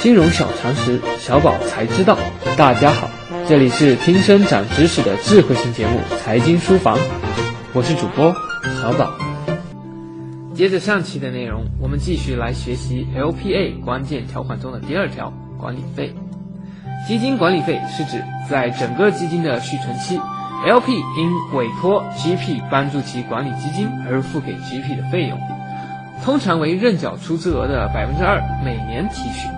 金融小常识，小宝才知道。大家好，这里是听声长知识的智慧型节目《财经书房》，我是主播小宝。接着上期的内容，我们继续来学习 LPA 关键条款中的第二条——管理费。基金管理费是指在整个基金的续存期，LP 因委托 GP 帮助其管理基金而付给 GP 的费用。通常为认缴出资额的百分之二每年提取，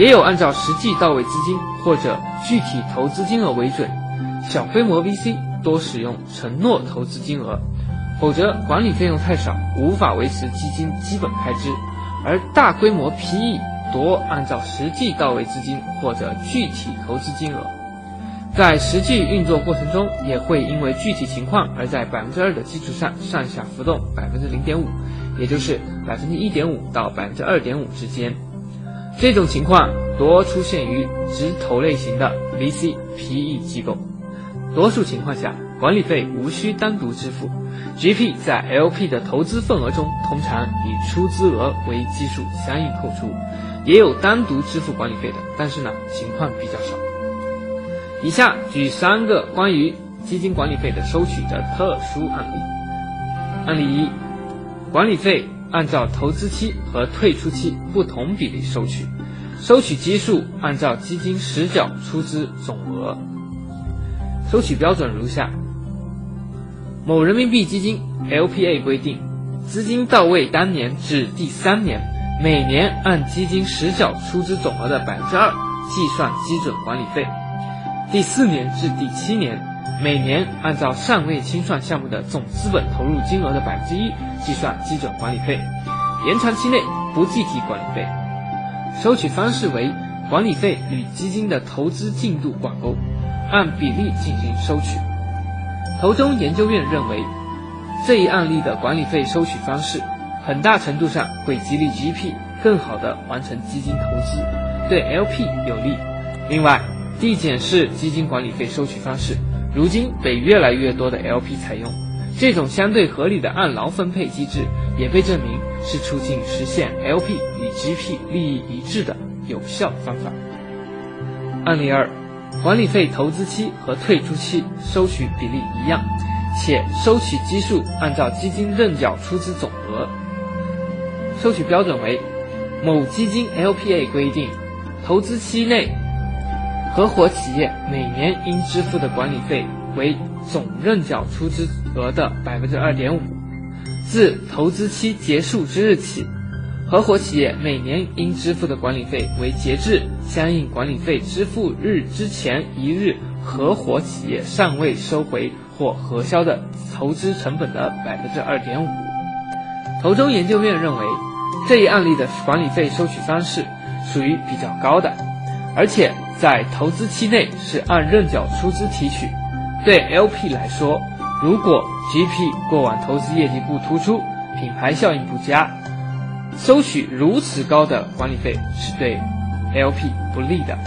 也有按照实际到位资金或者具体投资金额为准。小规模 VC 多使用承诺投资金额，否则管理费用太少，无法维持基金基本开支。而大规模 PE 多按照实际到位资金或者具体投资金额，在实际运作过程中也会因为具体情况而在百分之二的基础上上下浮动百分之零点五。也就是百分之一点五到百分之二点五之间，这种情况多出现于直投类型的 VC PE 机构。多数情况下，管理费无需单独支付，GP 在 LP 的投资份额中通常以出资额为基数相应扣除，也有单独支付管理费的，但是呢情况比较少。以下举三个关于基金管理费的收取的特殊案例。案例一。管理费按照投资期和退出期不同比例收取，收取基数按照基金实缴出资总额。收取标准如下：某人民币基金 LPA 规定，资金到位当年至第三年，每年按基金实缴出资总额的百分之二计算基准管理费；第四年至第七年。每年按照尚未清算项目的总资本投入金额的百分之一计算基准管理费，延长期内不计提管理费。收取方式为管理费与基金的投资进度挂钩，按比例进行收取。投中研究院认为，这一案例的管理费收取方式很大程度上会激励 GP 更好地完成基金投资，对 LP 有利。另外，递减式基金管理费收取方式。如今被越来越多的 LP 采用，这种相对合理的按劳分配机制也被证明是促进实现 LP 与 GP 利益一致的有效方法。案例二，管理费投资期和退出期收取比例一样，且收取基数按照基金认缴出资总额。收取标准为：某基金 LPA 规定，投资期内。合伙企业每年应支付的管理费为总认缴出资额的百分之二点五，自投资期结束之日起，合伙企业每年应支付的管理费为截至相应管理费支付日之前一日，合伙企业尚未收回或核销的投资成本的百分之二点五。投中研究院认为，这一案例的管理费收取方式属于比较高的，而且。在投资期内是按认缴出资提取，对 LP 来说，如果 GP 过往投资业绩不突出，品牌效应不佳，收取如此高的管理费是对 LP 不利的。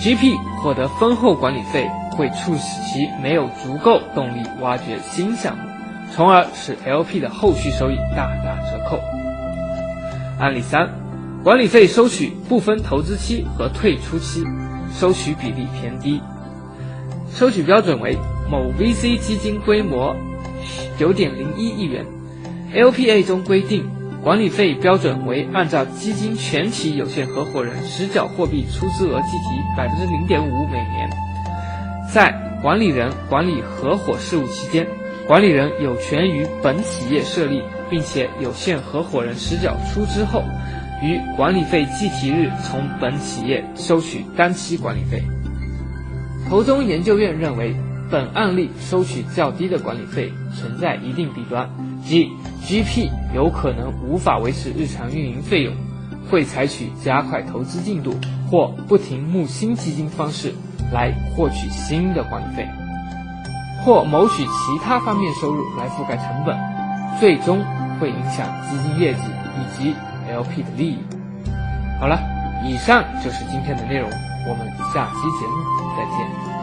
GP 获得丰厚管理费会促使其没有足够动力挖掘新项目，从而使 LP 的后续收益大打折扣。案例三。管理费收取不分投资期和退出期，收取比例偏低。收取标准为某 VC 基金规模九点零一亿元，LPA 中规定管理费标准为按照基金全体有限合伙人实缴货币出资额计提百分之零点五每年。在管理人管理合伙事务期间，管理人有权于本企业设立并且有限合伙人实缴出资后。于管理费计提日从本企业收取当期管理费。投中研究院认为，本案例收取较低的管理费存在一定弊端，即 GP 有可能无法维持日常运营费用，会采取加快投资进度或不停募新基金方式来获取新的管理费，或谋取其他方面收入来覆盖成本，最终会影响基金业绩以及。LP 的利益。好了，以上就是今天的内容，我们下期节目再见。